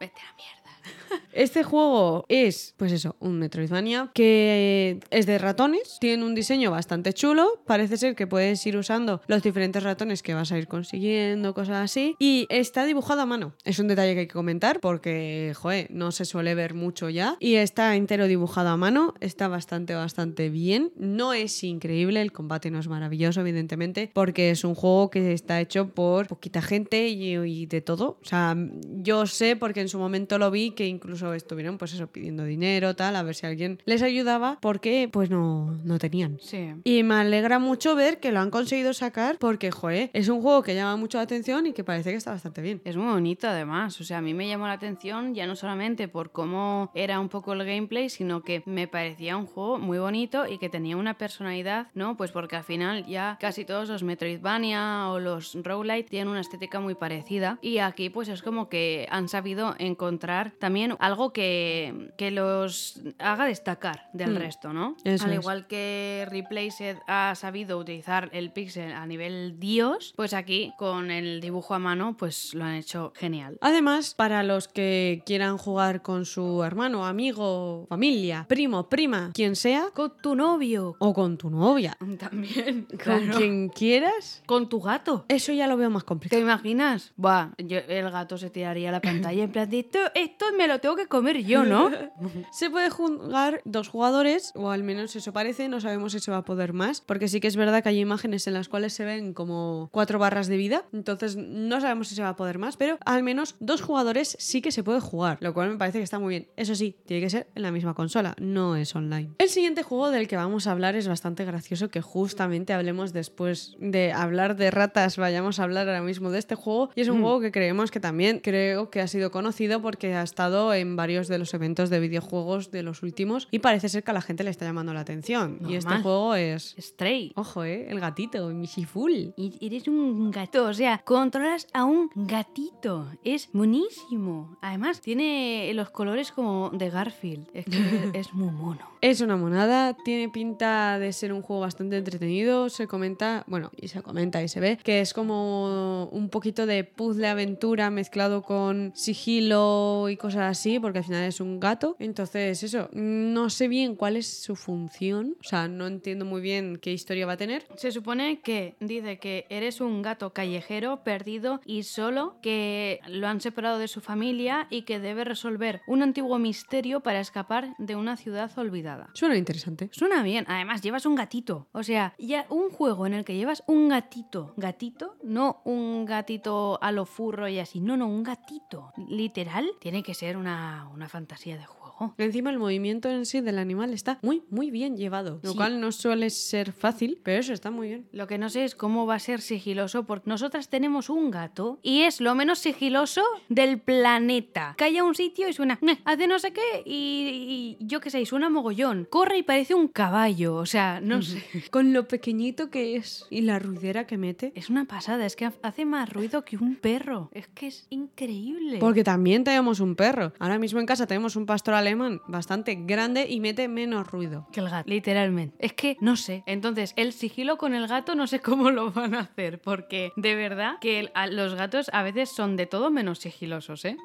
S2: Vete a la mierda.
S3: Este juego es, pues eso, un Metroidvania que es de ratones, tiene un diseño bastante chulo, parece ser que puedes ir usando los diferentes ratones que vas a ir consiguiendo, cosas así, y está dibujado a mano. Es un detalle que hay que comentar porque, joder, no se suele ver mucho ya, y está entero dibujado a mano, está bastante, bastante bien. No es increíble, el combate no es maravilloso, evidentemente, porque es un juego que está hecho por poquita gente y, y de todo. O sea, yo sé porque en su momento lo vi que incluso estuvieron pues eso pidiendo dinero, tal, a ver si alguien les ayudaba porque pues no, no tenían.
S2: Sí.
S3: Y me alegra mucho ver que lo han conseguido sacar porque, joder, es un juego que llama mucho la atención y que parece que está bastante bien.
S2: Es muy bonito además, o sea, a mí me llamó la atención ya no solamente por cómo era un poco el gameplay, sino que me parecía un juego muy bonito y que tenía una personalidad, ¿no? Pues porque al final ya casi todos los Metroidvania o los roguelite tienen una estética muy parecida y aquí pues es como que han sabido encontrar también algo que, que los haga destacar del
S3: Mm,
S2: resto, ¿no?
S3: eso
S2: Al
S3: es.
S2: igual que Replaced ha sabido utilizar el pixel a nivel dios, pues aquí con el dibujo a mano pues lo han hecho genial.
S3: Además, para los que quieran jugar con su hermano, amigo, familia, primo, prima, quien sea,
S2: Con tu novio.
S3: o con tu novia,
S2: También.
S3: con quien quieras,
S2: Con tu gato.
S3: eso ya lo veo más
S2: ¿Te
S3: complicado.
S2: imaginas? Buah, yo- el gato se tiraría a la pantalla en plan de esto, esto me lo tengo que comer yo, ¿no?
S3: Se puede jugar dos jugadores, o al menos eso parece, no sabemos si se va a poder más, porque sí que es verdad que hay imágenes en las cuales se ven como cuatro barras de vida, entonces no sabemos si se va a poder más, pero al menos dos jugadores sí que se puede jugar, lo cual me parece que está muy bien. Eso sí, tiene que ser en la misma consola, no es online. El siguiente juego del que vamos a hablar es bastante gracioso, que justamente hablemos después de hablar de ratas, vayamos a hablar ahora mismo de este juego, y es un juego que creemos que también creo que ha sido conocido porque ha estado en varios de los eventos de videojuegos de los últimos y parece ser que a la gente le está llamando la atención. Y este juego es...
S2: Stray.
S3: Ojo, ¿eh? El gatito, Mishiful.
S2: Y eres un gato, o sea, controlas a un gatito. Es buenísimo. Además, tiene los colores como de Garfield. Es que es muy mono.
S3: Es una monada, tiene pinta de ser un juego bastante entretenido. Se comenta, bueno, y se comenta y se ve que es como un poquito de puzzle aventura mezclado con sigilo y cosas así, porque al final es un gato. Entonces, eso, no sé bien cuál es su función, o sea, no entiendo muy bien qué historia va a tener.
S2: Se supone que dice que eres un gato callejero, perdido y solo, que lo han separado de su familia y que debe resolver un antiguo misterio para escapar de una ciudad olvidada.
S3: Suena interesante.
S2: Suena bien, además llevas un gatito. O sea, ya un juego en el que llevas un gatito, gatito, no un gatito a lo furro y así, no, no, un gatito, literal, tiene que ser una, una fantasía de juego.
S3: Encima el movimiento en sí del animal está muy, muy bien llevado. Lo
S2: Sí.
S3: cual no suele ser fácil, pero eso está muy bien.
S2: Lo que no sé es cómo va a ser sigiloso, porque nosotras tenemos un gato y es lo menos sigiloso del planeta. Cae a un sitio y suena, hace no sé qué y, y yo qué sé, y suena mogollón. Corre y parece un caballo, o sea, no sé.
S3: Con lo pequeñito que es y la ruidera que mete.
S2: Es una pasada, es que ha- hace más ruido que un perro. Es que es increíble.
S3: Porque también tenemos un perro. Ahora mismo en casa tenemos un pastor alemán bastante grande y mete menos ruido.
S2: que el gato, literalmente. Es que no sé. Entonces, el sigilo con el gato no sé cómo lo van a hacer, porque de verdad que el- a- los gatos a veces son de todo menos sigilosos, ¿eh?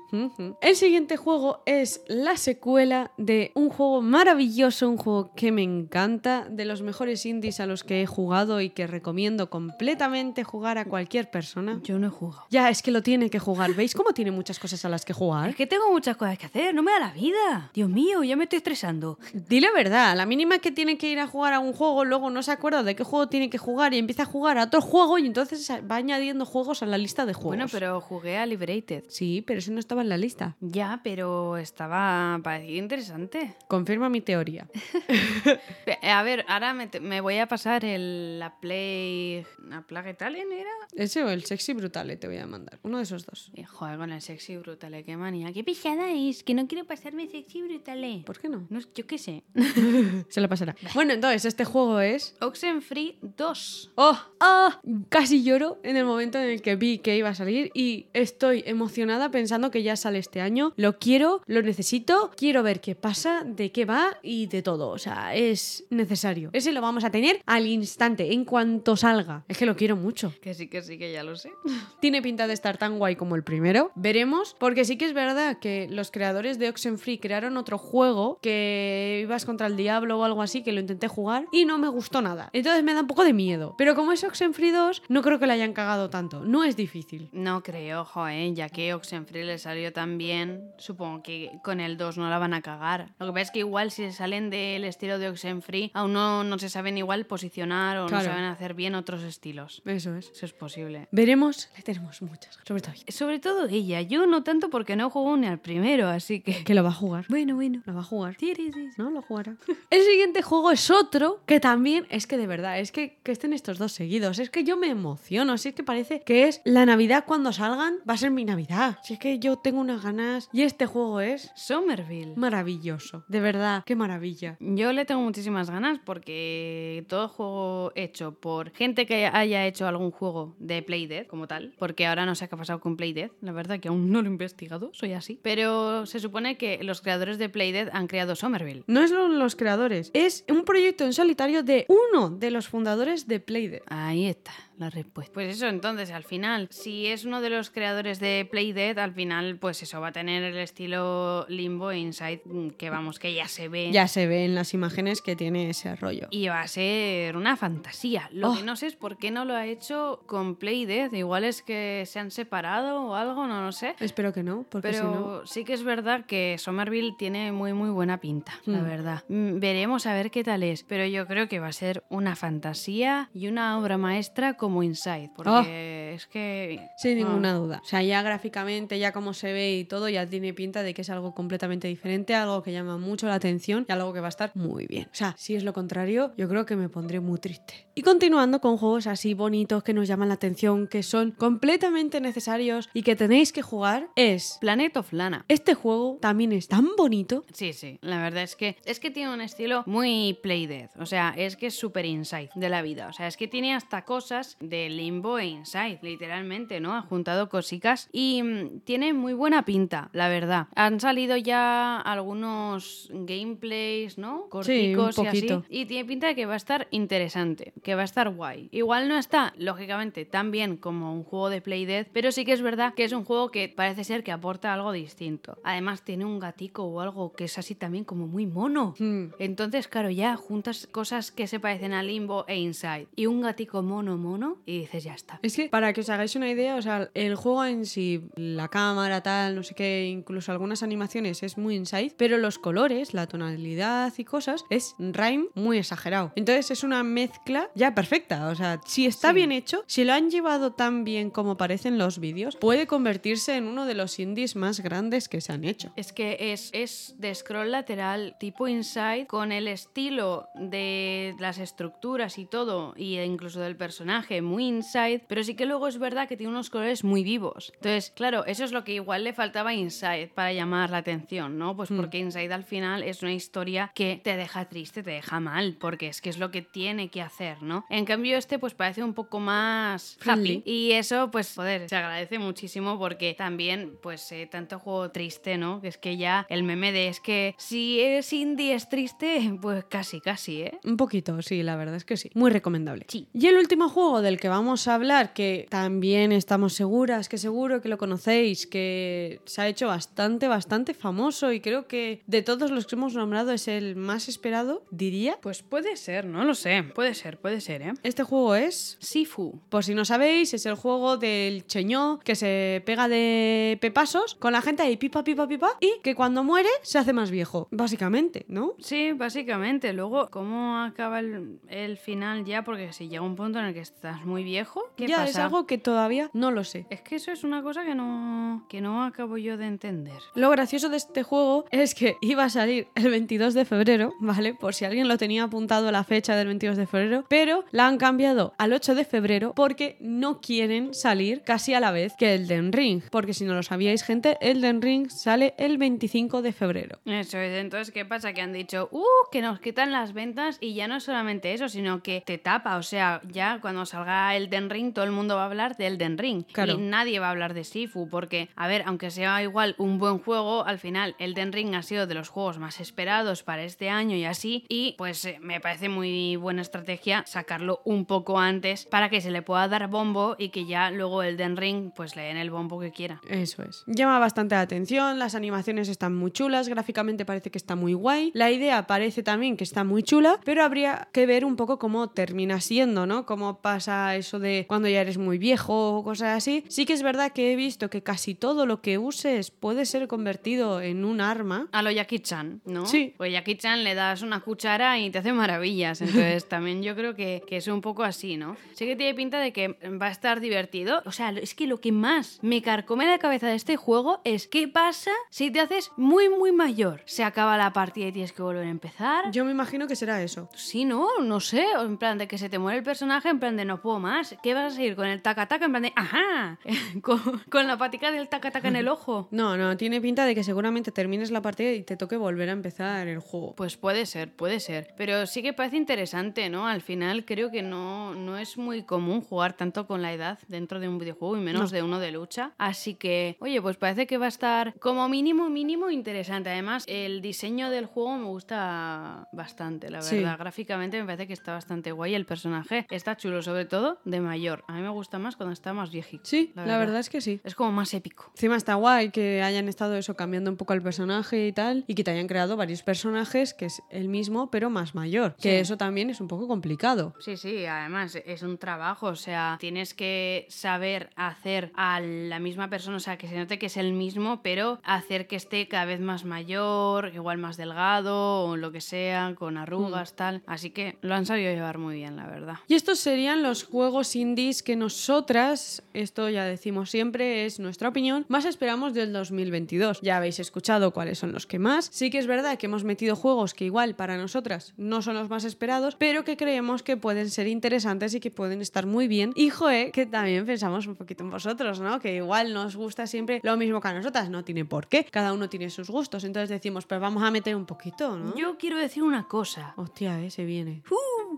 S3: El siguiente juego es la secuela de un juego maravilloso, un juego que me encanta, de los mejores indies a los que he jugado y que recomiendo completamente jugar a cualquier persona.
S2: Yo no he jugado.
S3: Ya, es que lo tiene que jugar. ¿Veis cómo tiene muchas cosas a las que jugar?
S2: Es que tengo muchas cosas que hacer, no me da la vida. Dios mío, ya me estoy estresando.
S3: Dile verdad, la mínima que tiene que ir a jugar a un juego, luego no se acuerda de qué juego tiene que jugar y empieza a jugar a otro juego y entonces va añadiendo juegos a la lista de juegos.
S2: Bueno, pero jugué a Liberated.
S3: Sí, pero eso no estaba en la lista.
S2: Ya, pero estaba... parecía interesante.
S3: Confirma mi teoría.
S2: A ver, ahora me, te- me voy a pasar el, la Play... ¿La Plague Talent era?
S3: Ese o el sexy brutal te voy a mandar. Uno de esos dos.
S2: Eh, Joder, con el sexy brutale, qué manía. Qué pisada es, que no quiero pasarme sexy brutale.
S3: ¿Por qué no?
S2: No, yo qué sé.
S3: Se lo pasará. Bueno, entonces este juego es...
S2: Oxenfree 2.
S3: ¡Oh! ¡Ah! Casi lloro en el momento en el que vi que iba a salir y estoy emocionada pensando que ya sale este año. Lo quiero, lo necesito, quiero ver qué pasa, de qué va y de todo. O sea, es necesario. Ese lo vamos a tener al instante, en cuanto salga. Es que lo quiero mucho.
S2: Que sí, que sí, que ya lo sé.
S3: Tiene pinta de estar tan guay como el primero. Veremos, porque sí que es verdad que los creadores de Oxenfree crearon otro juego que ibas contra el diablo o algo así, que lo intenté jugar y no me gustó nada. Entonces me da un poco de miedo. Pero como es Oxenfree 2, no creo que le hayan cagado tanto. No es difícil.
S2: No creo, joder, ya que Oxenfree le salió tan bien, supongo que con el 2 no la van a cagar. Lo que pasa es que igual si se salen del estilo de Oxenfree, aún no, no se saben igual posicionar o
S3: Claro.
S2: no saben hacer bien otros estilos.
S3: Eso es.
S2: Eso es posible.
S3: Veremos, le tenemos muchas. Sobre todo ella,
S2: Sobre todo ella, yo no tanto porque no juego ni al primero, así que...
S3: que lo va a jugar.
S2: Bueno, bueno.
S3: Lo va a jugar.
S2: Sí, sí, sí.
S3: ¿no? Lo jugará. El siguiente juego es otro que también es que de verdad, es que, que estén estos dos seguidos. Es que yo me emociono. Si es que parece que es la Navidad cuando salgan, va a ser mi Navidad. Si es que yo tengo unas ganas. Y este juego es
S2: Somerville.
S3: maravilloso. De verdad, qué maravilla.
S2: Yo le tengo muchísimas ganas porque todo juego hecho por gente que haya hecho algún juego de Playdead como tal, porque ahora no sé qué ha pasado con Playdead, la verdad que aún no lo he investigado, soy así. Pero se supone que los creadores de Playdead han creado Somerville.
S3: No es lo- los creadores, es un proyecto en solitario de uno de los fundadores de Playdead.
S2: Ahí está la respuesta. Pues eso, entonces, al final, si es uno de los creadores de Playdead, al final, pues eso va a tener el estilo Limbo Inside, mm, que vamos, que ya se ve.
S3: Ya se ve en las imágenes que tiene ese rollo.
S2: Y va a ser una fantasía. Lo
S3: Oh.
S2: que no sé es por qué no lo ha hecho con Playdead. Igual es que se han separado o algo, no lo sé.
S3: Espero que no, porque
S2: Pero
S3: si no.
S2: sí que es verdad que Somerville tiene muy muy buena pinta, la
S3: Hmm.
S2: verdad. Mm, Veremos a ver qué tal es, pero yo creo que va a ser una fantasía y una obra maestra como Inside, porque es que...
S3: Sin
S2: ah,
S3: ninguna duda. O sea, ya gráficamente, ya como se ve y todo, ya tiene pinta de que es algo completamente diferente, algo que llama mucho la atención y algo que va a estar muy bien. O sea, si es lo contrario, yo creo que me pondré muy triste. Y continuando con juegos así bonitos que nos llaman la atención, que son completamente necesarios y que tenéis que jugar, es...
S2: Planet of Lana.
S3: Este juego también es tan bonito.
S2: Sí, sí, la verdad es que es que tiene un estilo muy Playdead, o sea, es que es súper Inside de la vida, o sea, es que tiene hasta cosas de Limbo e Inside, literalmente, ¿no? Ha juntado cositas y mm, tiene muy buena pinta, la verdad. Han salido ya algunos gameplays, ¿no? Corticos y
S3: poquito.
S2: así, y tiene pinta de que va a estar interesante, que va a estar guay. Igual no está, lógicamente, tan bien como un juego de Playdead, pero sí que es verdad que es un juego que parece ser que aporta algo distinto. Además, tiene un gatico o algo que es así también como muy mono.
S3: Hmm.
S2: Entonces, claro, ya juntas cosas que se parecen a Limbo e Inside y un gatico mono mono y dices, ya está.
S3: Es que para Para que os hagáis una idea, o sea, el juego en sí, la cámara, tal, no sé qué, incluso algunas animaciones es muy inside, pero los colores, la tonalidad y cosas es rhyme muy exagerado. Entonces es una mezcla ya perfecta. O sea, si está
S2: Sí.
S3: bien hecho, si lo han llevado tan bien como parecen los vídeos, puede convertirse en uno de los indies más grandes que se han hecho.
S2: Es que es, es de scroll lateral tipo inside con el estilo de las estructuras y todo, y incluso del personaje muy inside, pero sí que luego es verdad que tiene unos colores muy vivos. Entonces, claro, eso es lo que igual le faltaba a inside para llamar la atención, ¿no? Pues porque inside al final es una historia que te deja triste, te deja mal, porque es que es lo que tiene que hacer, ¿no? En cambio este pues parece un poco más happy y eso pues joder, se agradece muchísimo porque también pues eh, tanto juego triste, ¿no? Que es que ya el meme de es que si es indie es triste, pues casi, casi, ¿eh?
S3: Un poquito, sí, la verdad es que sí. Muy recomendable.
S2: Sí.
S3: Y el último juego del que vamos a hablar, que también estamos seguras, que seguro que lo conocéis, que se ha hecho bastante, bastante famoso y creo que de todos los que hemos nombrado es el más esperado, diría.
S2: Pues puede ser, no lo sé, puede ser, puede ser, ¿eh?
S3: Este juego es
S2: Sifu.
S3: por si no sabéis, es el juego del cheñó que se pega de pepasos con la gente ahí pipa, pipa, pipa y que cuando muere se hace más viejo, básicamente, ¿no?
S2: Sí, básicamente. Luego, ¿cómo acaba el, el final ya? Porque si llega un punto en el que estás muy viejo, ¿qué
S3: ya
S2: pasa?
S3: es algo que todavía no lo sé.
S2: Es que eso es una cosa que no, que no acabo yo de entender.
S3: Lo gracioso de este juego es que iba a salir el 22 de febrero, ¿vale? Por si alguien lo tenía apuntado la fecha del 22 de febrero, pero la han cambiado al 8 de febrero porque no quieren salir casi a la vez que Elden Ring. Porque si no lo sabíais, gente, Elden Ring sale el 25 de febrero.
S2: Eso es, entonces, ¿qué pasa? Que han dicho, uh, que nos quitan las ventas y ya no es solamente eso, sino que te tapa. O sea, ya cuando salga Elden Ring, todo el mundo va a hablar de Elden Ring.
S3: Claro.
S2: Y nadie va a hablar de Sifu, porque, a ver, aunque sea igual un buen juego, al final Elden Ring ha sido de los juegos más esperados para este año y así. Y pues eh, me parece muy buena estrategia sacarlo un poco antes para que se le pueda dar bombo y que ya luego Elden Ring pues le den el bombo que quiera.
S3: Eso es. Llama bastante la atención, las animaciones están muy chulas, gráficamente parece que está muy guay. La idea parece también que está muy chula, pero habría que ver un poco cómo termina siendo, ¿no? Cómo pasa eso de cuando ya eres muy viejo o cosas así. Sí que es verdad que he visto que casi todo lo que uses puede ser convertido en un arma.
S2: A lo Jackie Chan, ¿no?
S3: Sí.
S2: Pues Jackie Chan le das una cuchara y te hace maravillas. Entonces también yo creo que, que es un poco así, ¿no? Sí que tiene pinta de que va a estar divertido. O sea, es que lo que más me carcome la cabeza de este juego es qué pasa si te haces muy, muy mayor. Se acaba la partida y tienes que volver a empezar.
S3: Yo me imagino que será eso.
S2: Sí, no, no sé. En plan de que se te muere el personaje, en plan de no puedo más. ¿Qué vas a seguir con el taca-taca? En plan de, ajá, con, con la patica del taca-taca en el ojo.
S3: No, no, tiene pinta de que seguramente termines la partida y te toque volver a empezar el juego.
S2: Pues puede ser, puede ser. Pero sí que parece interesante, ¿no? Al final creo que no, no es muy común jugar tanto con la edad dentro de un videojuego y menos
S3: No.
S2: de uno de lucha. Así que, oye, pues parece que va a estar como mínimo, mínimo interesante. Además, el diseño del juego me gusta bastante, la
S3: Sí.
S2: verdad. Gráficamente me parece que está bastante guay. El personaje está chulo, sobre todo de mayor. A mí me gusta más cuando está más viejito.
S3: Sí, la verdad. es que sí.
S2: Es como más épico.
S3: Encima está guay que hayan estado eso cambiando un poco el personaje y tal, y que te hayan creado varios personajes que es el mismo pero más mayor. Que eso también es un poco complicado.
S2: Sí, sí, además es un trabajo, o sea, tienes que saber hacer a la misma persona, o sea, que se note que es el mismo, pero hacer que esté cada vez más mayor, igual más delgado o lo que sea, con arrugas, tal. Así que lo han sabido llevar muy bien, la verdad.
S3: Y estos serían los juegos indies que nosotras, esto ya decimos siempre, es nuestra opinión, más esperamos del 2022. Ya habéis escuchado cuáles son los que más. Sí que es verdad que hemos metido juegos que igual para nosotras no son los más esperados, pero que creemos que pueden ser interesantes y que pueden estar muy bien. Y joe, que también pensamos un poquito en vosotros, ¿no? Que igual nos gusta siempre lo mismo que a nosotras, no tiene por qué. Cada uno tiene sus gustos, entonces decimos, pues vamos a meter un poquito, ¿no?
S2: Yo quiero decir una cosa.
S3: Hostia, eh, se viene.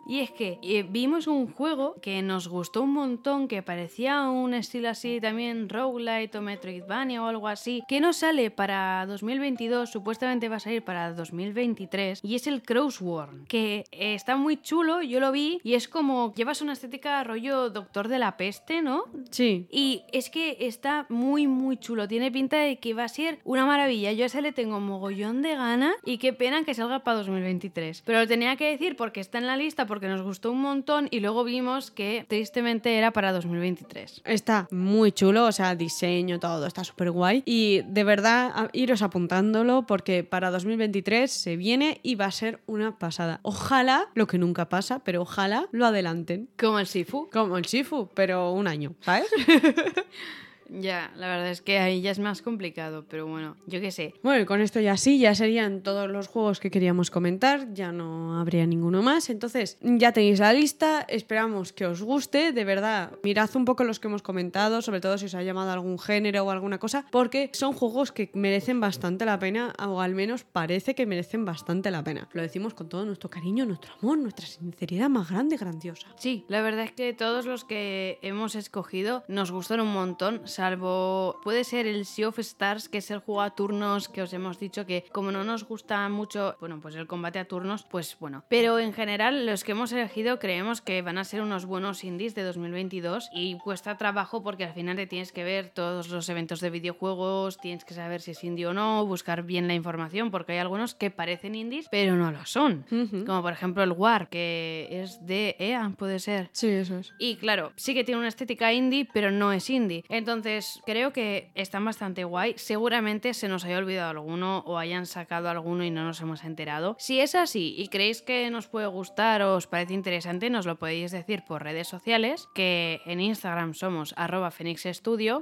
S2: Y es que eh, vimos un juego que nos gustó un montón, que parecía un estilo así también roguelite o Metroidvania o algo así, que no sale para 2022, supuestamente va a salir para 2023, y es el Crossworn, que está muy chulo, yo lo vi, y es como llevas una estética rollo Doctor de la Peste, ¿no?
S3: Sí.
S2: Y es que está muy, muy chulo. Tiene pinta de que va a ser una maravilla. Yo a ese le tengo mogollón de gana y qué pena que salga para 2023. Pero lo tenía que decir porque está en la lista lista porque nos gustó un montón y luego vimos que tristemente era para 2023.
S3: Está muy chulo, o sea, diseño, todo, está súper guay. Y de verdad, iros apuntándolo porque para 2023 se viene y va a ser una pasada. Ojalá, lo que nunca pasa, pero ojalá lo adelanten.
S2: Como el Sifu.
S3: Como el Shifu, pero un año, ¿sabes?
S2: Ya, la verdad es que ahí ya es más complicado, pero bueno, yo qué sé.
S3: Bueno, y con esto ya sí, ya serían todos los juegos que queríamos comentar, ya no habría ninguno más. Entonces, ya tenéis la lista, esperamos que os guste, de verdad, mirad un poco los que hemos comentado, sobre todo si os ha llamado algún género o alguna cosa, porque son juegos que merecen bastante la pena, o al menos parece que merecen bastante la pena. Lo decimos con todo nuestro cariño, nuestro amor, nuestra sinceridad más grande, grandiosa.
S2: Sí, la verdad es que todos los que hemos escogido nos gustaron un montón, salvo puede ser el Sea of Stars, que es el juego a turnos que os hemos dicho que como no nos gusta mucho, bueno, pues el combate a turnos, pues bueno. Pero en general los que hemos elegido creemos que van a ser unos buenos indies de 2022 y cuesta trabajo porque al final te tienes que ver todos los eventos de videojuegos, tienes que saber si es indie o no, buscar bien la información porque hay algunos que parecen indies pero no lo son. Como por ejemplo el War, que es de EA, puede ser.
S3: Sí, eso es.
S2: Y claro, sí que tiene una estética indie, pero no es indie. Entonces, creo que están bastante guay. Seguramente se nos haya olvidado alguno o hayan sacado alguno y no nos hemos enterado. Si es así y creéis que nos puede gustar o os parece interesante, nos lo podéis decir por redes sociales, que en Instagram somos arroba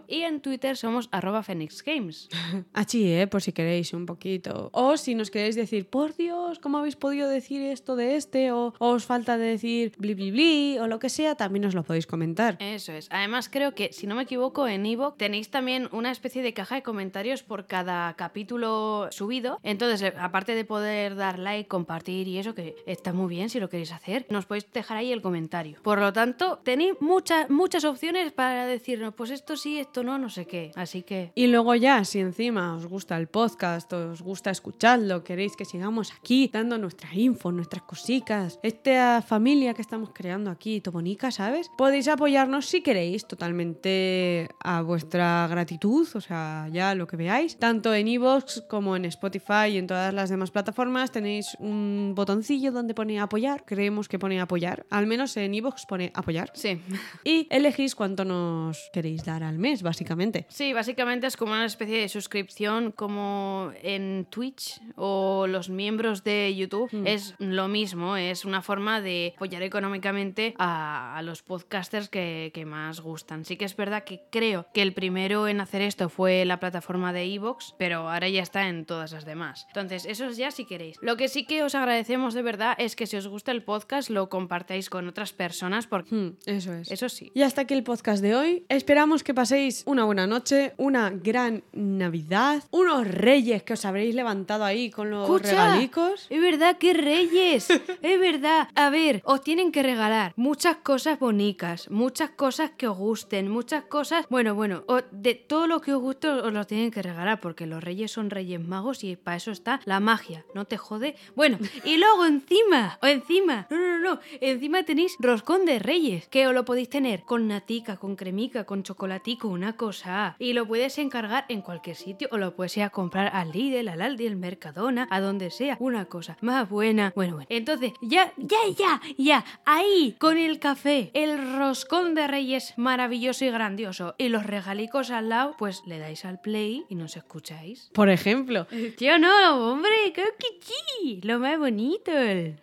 S2: y en Twitter somos arroba Games.
S3: Así, ¿eh? Por si queréis un poquito. O si nos queréis decir, por Dios, ¿cómo habéis podido decir esto de este? O, o os falta de decir bli bli bli o lo que sea, también os lo podéis comentar.
S2: Eso es. Además, creo que, si no me equivoco, en Tenéis también una especie de caja de comentarios por cada capítulo subido. Entonces, eh, aparte de poder dar like, compartir y eso, que está muy bien si lo queréis hacer, nos podéis dejar ahí el comentario. Por lo tanto, tenéis muchas, muchas opciones para decirnos, pues esto sí, esto no, no sé qué. Así que.
S3: Y luego ya, si encima os gusta el podcast, os gusta escucharlo, queréis que sigamos aquí dando nuestra info, nuestras cositas, esta familia que estamos creando aquí, Tobonica, ¿sabes? Podéis apoyarnos si queréis, totalmente a vuestra gratitud, o sea, ya lo que veáis. Tanto en iVoox como en Spotify y en todas las demás plataformas tenéis un botoncillo donde pone apoyar, creemos que pone apoyar, al menos en iVoox pone apoyar.
S2: Sí.
S3: Y elegís cuánto nos queréis dar al mes, básicamente.
S2: Sí, básicamente es como una especie de suscripción como en Twitch o los miembros de YouTube. Es lo mismo, es una forma de apoyar económicamente a, a los podcasters que, que más gustan. Sí que es verdad que creo que el primero en hacer esto fue la plataforma de Evox, pero ahora ya está en todas las demás. Entonces, eso es ya si queréis. Lo que sí que os agradecemos de verdad es que si os gusta el podcast lo compartáis con otras personas porque
S3: Hmm, eso es.
S2: eso sí.
S3: Y hasta aquí el podcast de hoy. Esperamos que paséis una buena noche, una gran Navidad, unos reyes que os habréis levantado ahí con los
S2: Escucha,
S3: regalicos.
S2: Es verdad que reyes. es verdad. A ver, os tienen que regalar muchas cosas bonitas, muchas cosas que os gusten, muchas cosas. Bueno, bueno, o- de todo lo que os guste os lo tienen que regalar porque los reyes son reyes magos y para eso está la magia. ¿No te jode? Bueno, y luego encima, o encima, no, no, no, encima tenéis roscón de reyes que os lo podéis tener con natica, con cremica, con chocolatico, una cosa. Y lo puedes encargar en cualquier sitio o lo puedes ir a comprar al Lidl, al Aldi, al Mercadona, a donde sea. Una cosa más buena. Bueno, bueno. Entonces, ya, ya, ya, ya. Ahí, con el café, el roscón de reyes maravilloso y grandioso y los regalicos al lado, pues le dais al play y nos escucháis.
S3: Por ejemplo,
S2: Tío, no, hombre, que sí. Lo más bonito.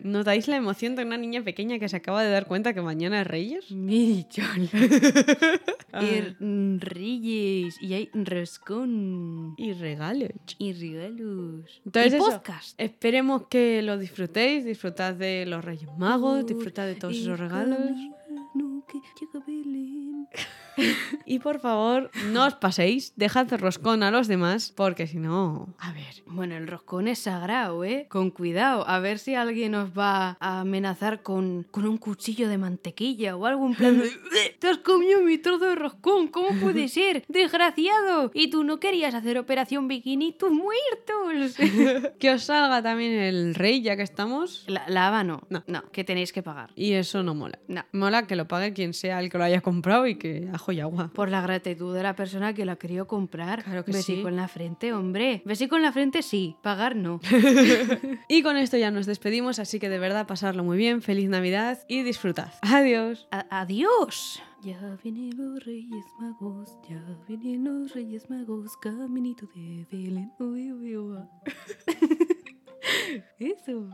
S3: ¿notáis la emoción de una niña pequeña que se acaba de dar cuenta que mañana es Reyes? Ay.
S2: y mm, reyes. Y hay roscón.
S3: Y regalos.
S2: Y regalos.
S3: Entonces
S2: y
S3: eso,
S2: podcast.
S3: Esperemos que lo disfrutéis, disfrutad de los Reyes Magos, disfrutad de todos esos regalos.
S2: camino que llega Belén.
S3: Y por favor, no os paséis, dejad roscón a los demás, porque si no, a ver,
S2: Bueno, el roscón es sagrado, ¿eh? Con cuidado, a ver si alguien nos va a amenazar con, con un cuchillo de mantequilla o algo en plan de, ¡Te has comido mi trozo de roscón! ¿Cómo puede ser? ¡Desgraciado! Y tú no querías hacer operación bikini, tus muertos.
S3: que os salga también el rey, ya que estamos.
S2: La, la haba no.
S3: No.
S2: No, que tenéis que pagar.
S3: Y eso no mola.
S2: No.
S3: Mola que lo pague quien sea el que lo haya comprado y que ajo y agua.
S2: Por la gratitud de la persona que lo ha querido comprar.
S3: Claro que
S2: Besico
S3: sí.
S2: en la frente, hombre. Besico en la frente sí, pagar no.
S3: Y con esto ya nos despedimos, así que de verdad pasarlo muy bien, feliz Navidad y disfrutad. Adiós.
S2: A- adiós. Ya vienen los Reyes Magos, ya vienen los Reyes Magos, caminito de Belén. Uy, uy, uy. Eso.